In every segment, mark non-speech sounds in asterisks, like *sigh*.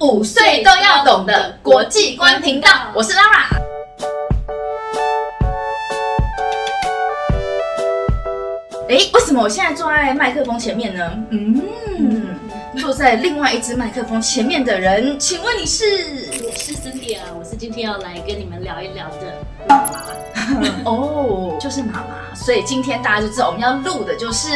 五岁都要懂的国际观频道，我是 Lara。哎，为什么我现在坐在麦克风前面呢？嗯，坐在另外一支麦克风前面的人，请问你是？我是 Cindy 啊，我是今天要来跟你们聊一聊的妈妈。*laughs* 哦，就是妈妈，所以今天大家就知道我们要录的就是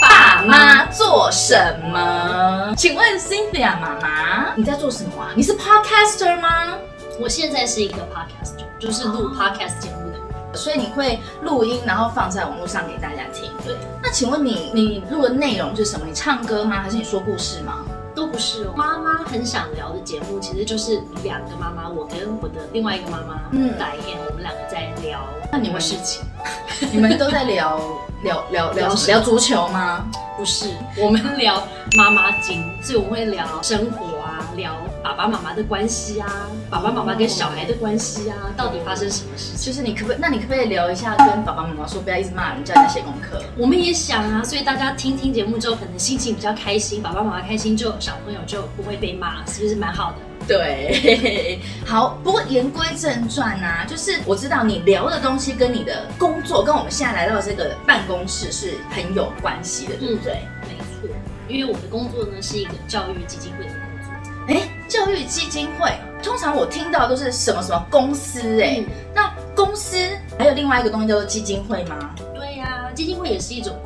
爸妈做什么。请问 Cynthia 妈妈，你在做什么啊？你是 Podcaster 吗？我现在是一个 Podcaster，就是录 Podcast 节目的人。所以你会录音，然后放在网络上给大家听。对，那请问你，你录的内容是什么？你唱歌吗？还是你说故事吗？都不是哦。妈妈很想聊的节目，其实就是两个妈妈，我跟我的另外一个妈妈，嗯，白燕，我们两个在聊。那你们事情，*laughs* 你们都在聊聊聊聊聊足球吗？不是，我们聊妈妈经，所以我们会聊生活啊，聊爸爸妈妈的关系啊，爸爸妈妈跟小孩的关系啊，到底发生什么事情？就是你可不可以，那你可不可以聊一下，跟爸爸妈妈说，不要一直骂人，叫人家写功课？我们也想啊，所以大家听听节目之后，可能心情比较开心，爸爸妈妈开心，就小朋友就不会被骂，是不是蛮好的？对，*laughs* 好。不过言归正传啊，就是我知道你聊的东西跟你的工作，跟我们现在来到这个办公室是很有关系的，对不对？没错，因为我的工作呢是一个教育基金会的工作。哎，教育基金会，通常我听到都是什么什么公司哎，那公司还有另外一个东西叫做基金会吗？对呀，基金会也是一种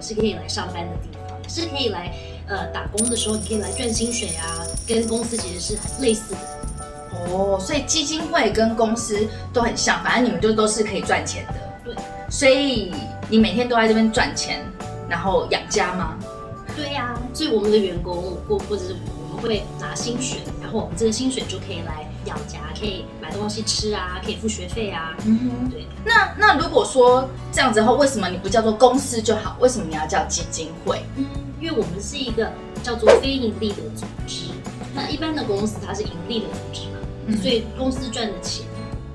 是可以来上班的地方，是可以来。呃，打工的时候你可以来赚薪水啊，跟公司其实是很类似的。哦，所以基金会跟公司都很像，反正你们就都是可以赚钱的。对，所以你每天都在这边赚钱，然后养家吗？对呀，所以我们的员工或或者是我们会拿薪水，然后我们这个薪水就可以来养家，可以买东西吃啊，可以付学费啊。嗯哼，对。那那如果说这样子的话，为什么你不叫做公司就好？为什么你要叫基金会？嗯。因为我们是一个叫做非盈利的组织，那一般的公司它是盈利的组织嘛，所以公司赚的钱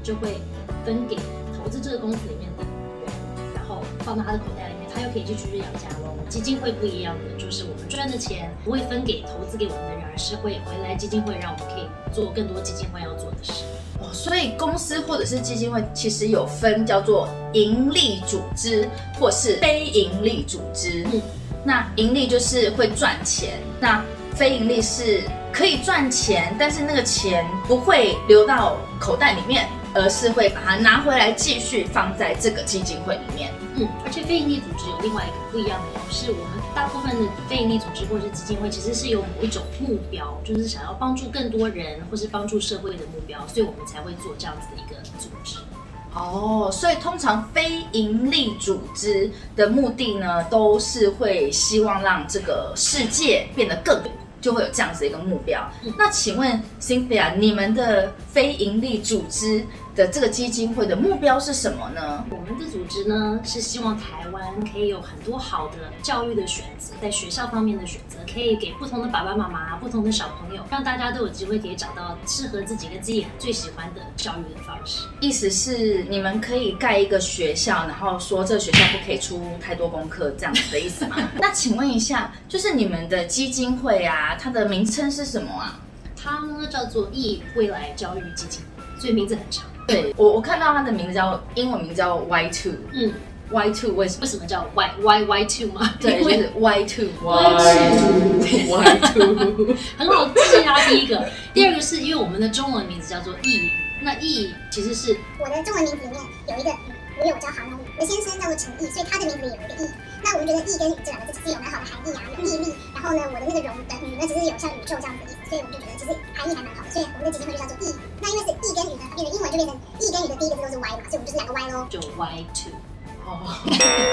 就会分给投资这个公司里面的放到他的口袋里面，他又可以继续去养家喽。基金会不一样的就是我们赚的钱不会分给投资给我们的人，而是会回来基金会，让我们可以做更多基金会要做的事。哦，所以公司或者是基金会其实有分叫做盈利组织或是非盈利组织。嗯。那盈利就是会赚钱，那非盈利是可以赚钱，但是那个钱不会流到口袋里面，而是会把它拿回来继续放在这个基金会里面。嗯，而且非营利组织有另外一个不一样的，是我们大部分的非营利组织或者是基金会，其实是有某一种目标，就是想要帮助更多人或是帮助社会的目标，所以我们才会做这样子的一个组织。哦，所以通常非营利组织的目的呢，都是会希望让这个世界变得更。就会有这样子一个目标。那请问 Cynthia，你们的非营利组织的这个基金会的目标是什么呢？我们的组织呢是希望台湾可以有很多好的教育的选择，在学校方面的选择，可以给不同的爸爸妈妈、不同的小朋友，让大家都有机会可以找到适合自己跟自己最喜欢的教育的方式。意思是你们可以盖一个学校，然后说这学校不可以出太多功课，这样子的意思吗？*laughs* 那请问一下，就是你们的基金会啊？它的名称是什么啊？它呢叫做易未来教育基金，所以名字很长。对我我看到他的名字叫英文名叫 Y Two，嗯，Y Two 为什为什么叫 Y Y Y Two 吗？对，就是 Y Two Y Two Y Two，*laughs* 很好记啊。第一个，第二个是因为我们的中文名字叫做易，那易其实是我的中文名字里面有一个。我有叫航空，我的先生叫做陈毅，所以他的名字里有一个毅。那我们觉得毅跟宇这两个字其实有蛮好的含义啊，有毅力。然后呢，我的那个荣的宇呢，其实有像宇宙这样子的意思，所以我们就觉得其实含义还蛮好的。所以我们的基金会就叫做 E。那因为是 E 跟宇呢，变成英文就变成 E 跟宇的第一个字都是 Y 嘛，所以我们就是两个 Y 喽，就 Y two。哦，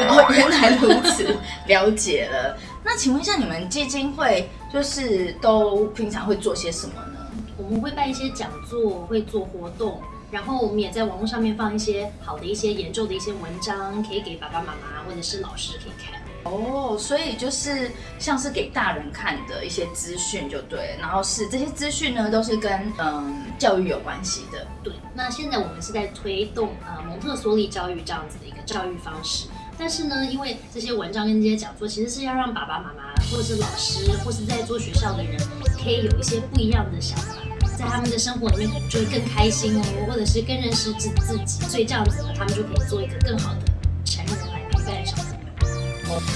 哦，*laughs* 原来如此，了解了。那请问一下，你们基金会就是都平常会做些什么呢？我们会办一些讲座，会做活动。然后我们也在网络上面放一些好的一些研究的一些文章，可以给爸爸妈妈或者是老师可以看。哦，所以就是像是给大人看的一些资讯就对，然后是这些资讯呢都是跟嗯教育有关系的。对，那现在我们是在推动呃蒙特梭利教育这样子的一个教育方式，但是呢，因为这些文章跟这些讲座其实是要让爸爸妈妈或者是老师，或是在做学校的人，可以有一些不一样的想法，在他们的生活里面就会更开心哦，或者是更认识自自己，所以这样子呢，他们就可以做一个更好的成人。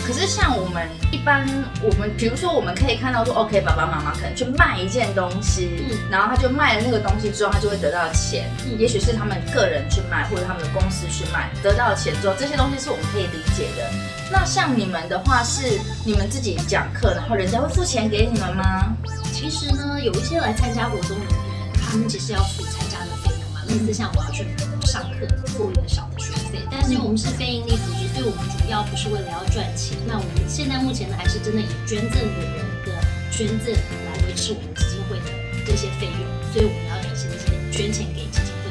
可是像我们一般，我们比如说我们可以看到说，OK，爸爸妈妈可能去卖一件东西，嗯然后他就卖了那个东西之后，他就会得到钱。嗯也许是他们个人去卖，或者他们的公司去卖，得到钱之后，这些东西是我们可以理解的。那像你们的话，是你们自己讲课，然后人家会付钱给你们吗？其实呢，有一些来参加活动的人，他们只是要付参加的费用嘛，类似像我要去上课付一个小的学费，但是因为我们是非盈利组织，所以我们主要不是为了要赚钱。那我们现在目前呢，还是真的以捐赠的人的捐赠来维持我们基金会的这些费用，所以我们要感谢这些捐钱给基金会。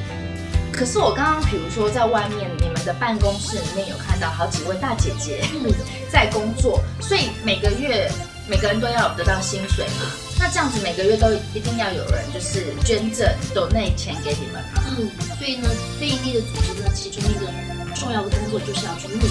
可是我刚刚比如说在外面你们的办公室里面有看到好几位大姐姐嗯，在工作，所以每个月每个人都要得到薪水嘛。那这样子每个月都一定要有人就是捐赠抖内钱给你们嘛？嗯，所以呢，非营利的组织呢，其中一个重要的工作就是要去募款，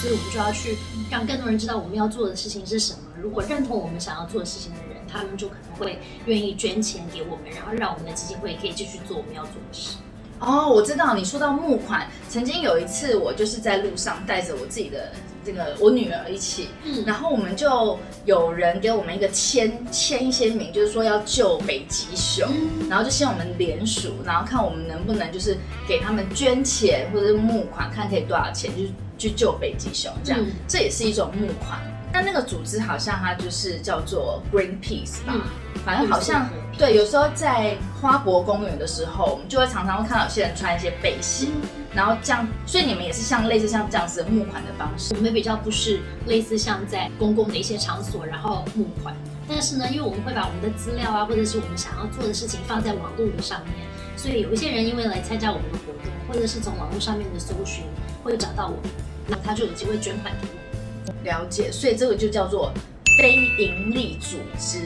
所以我们就要去让更多人知道我们要做的事情是什么。如果认同我们想要做的事情的人，他们就可能会愿意捐钱给我们，然后让我们的基金会可以继续做我们要做的事。哦，我知道你说到募款，曾经有一次我就是在路上带着我自己的这个我女儿一起，嗯。然后我们就有人给我们一个签签一些名，就是说要救北极熊，嗯。然后就希望我们联署，然后看我们能不能就是给他们捐钱或者是募款，看可以多少钱，就是去救北极熊这样，嗯。这也是一种募款。那那个组织好像它就是叫做 Greenpeace 吧，嗯反正好像对，有时候在花博公园的时候，我们就会常常会看到有些人穿一些背心，然后这样，所以你们也是像类似像这样子的募款的方式。我们比较不是类似像在公共的一些场所，然后募款。但是呢，因为我们会把我们的资料啊，或者是我们想要做的事情放在网络的上面，所以有一些人因为来参加我们的活动，或者是从网络上面的搜寻，会找到我们，那他就有机会捐款给我们。了解，所以这个就叫做非营利组织。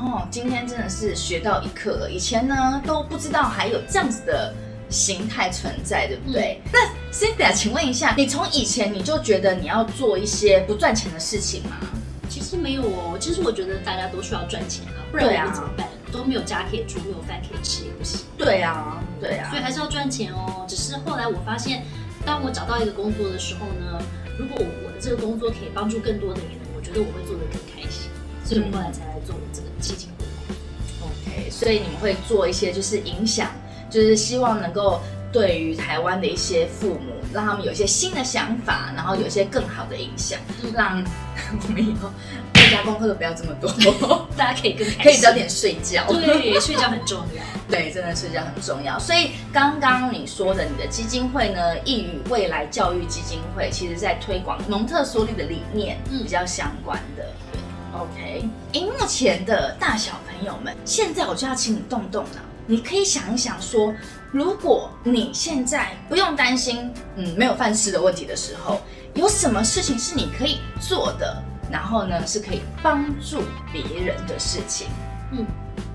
哦，今天真的是学到一课了。以前呢都不知道还有这样子的形态存在，对不对？那 Cynthia，请问一下，你从以前你就觉得你要做一些不赚钱的事情吗？其实没有哦，其实我觉得大家都需要赚钱啊，不然对啊我们怎么办？都没有家可以住，没有饭可以吃也不行。对啊，对啊所以还是要赚钱哦。只是后来我发现，当我找到一个工作的时候呢，如果我的这个工作可以帮助更多的人，我觉得我会做得更开心。所以我后来才来做我这个基金会。OK，所以你们会做一些就是影响，就是希望能够对于台湾的一些父母，让他们有一些新的想法，然后有一些更好的影响，嗯让 *laughs* 我们以后在家功课都不要这么多，大家可以更，可以早点睡觉。对，睡觉很重要。*laughs* 对，真的睡觉很重要。所以刚刚你说的，你的基金会呢，益与未来教育基金会，其实在推广蒙特梭利的理念嗯比较相关的。OK，荧幕前的大小朋友们，现在我就要请你动动脑，你可以想一想说，如果你现在不用担心嗯没有饭吃的问题的时候，有什么事情是你可以做的，然后呢是可以帮助别人的事情？嗯，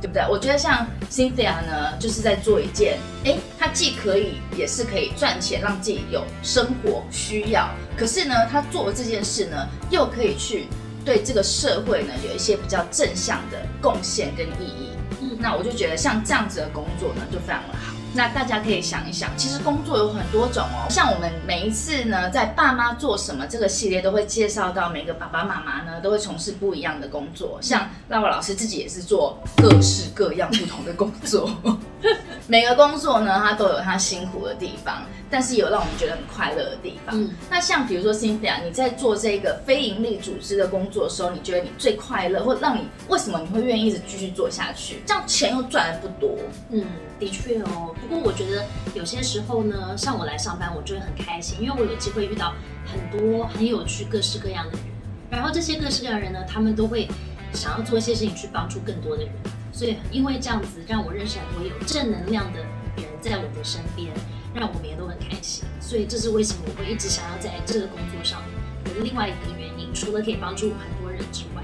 对不对？我觉得像 Cynthia 呢，就是在做一件，哎，她既可以也是可以赚钱，让自己有生活需要，可是呢，她做的这件事呢，又可以去对这个社会呢有一些比较正向的贡献跟意义。嗯那我就觉得像这样子的工作呢，就非常的好。那大家可以想一想，其实工作有很多种哦。像我们每一次呢，在爸妈做什么这个系列，都会介绍到每个爸爸妈妈呢，都会从事不一样的工作。像拉瓦老师自己也是做各式各样不同的工作，*laughs* 每个工作呢，它都有它辛苦的地方，但是有让我们觉得很快乐的地方。嗯那像比如说 Cynthia，你在做这个非营利组织的工作的时候，你觉得你最快乐，或让你为什么你会愿意一直继续做下去？这样钱又赚的不多。嗯，的确哦。不过我觉得有些时候呢，像我来上班，我就会很开心，因为我有机会遇到很多很有趣、各式各样的人。然后这些各式各样的人呢，他们都会想要做一些事情去帮助更多的人。所以因为这样子，让我认识很多有正能量的人在我的身边，让我们也都很开心。所以这是为什么我会一直想要在这个工作上的另外一个原因，除了可以帮助很多人之外。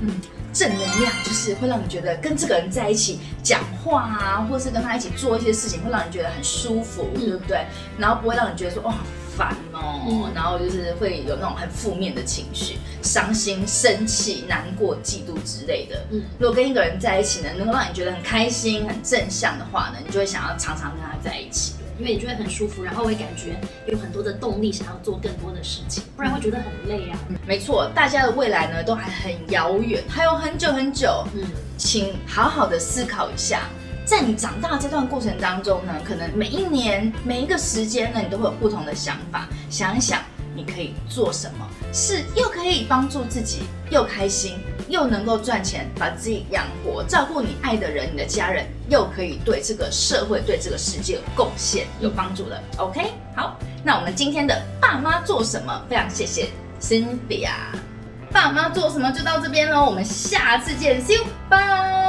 嗯，正能量就是会让你觉得跟这个人在一起讲话啊，或是跟他一起做一些事情，会让你觉得很舒服，嗯对不对？然后不会让你觉得说，哦，烦哦，嗯然后就是会有那种很负面的情绪，伤心、生气、难过、嫉妒之类的。嗯如果跟一个人在一起呢，能够让你觉得很开心、很正向的话呢，你就会想要常常跟他在一起。因为你就会很舒服，然后会感觉有很多的动力想要做更多的事情，不然会觉得很累啊。没错，大家的未来呢都还很遥远，还有很久很久。嗯，请好好的思考一下，在你长大这段过程当中呢，可能每一年每一个时间呢，你都会有不同的想法。想一想，你可以做什么，是又可以帮助自己，又开心，又能够赚钱，把自己养活，照顾你爱的人、你的家人，又可以对这个社会、对这个世界有贡献、有帮助的。OK，好，那我们今天的爸妈做什么？非常谢谢 Cynthia。爸妈做什么就到这边喽，我们下次见，See you，拜。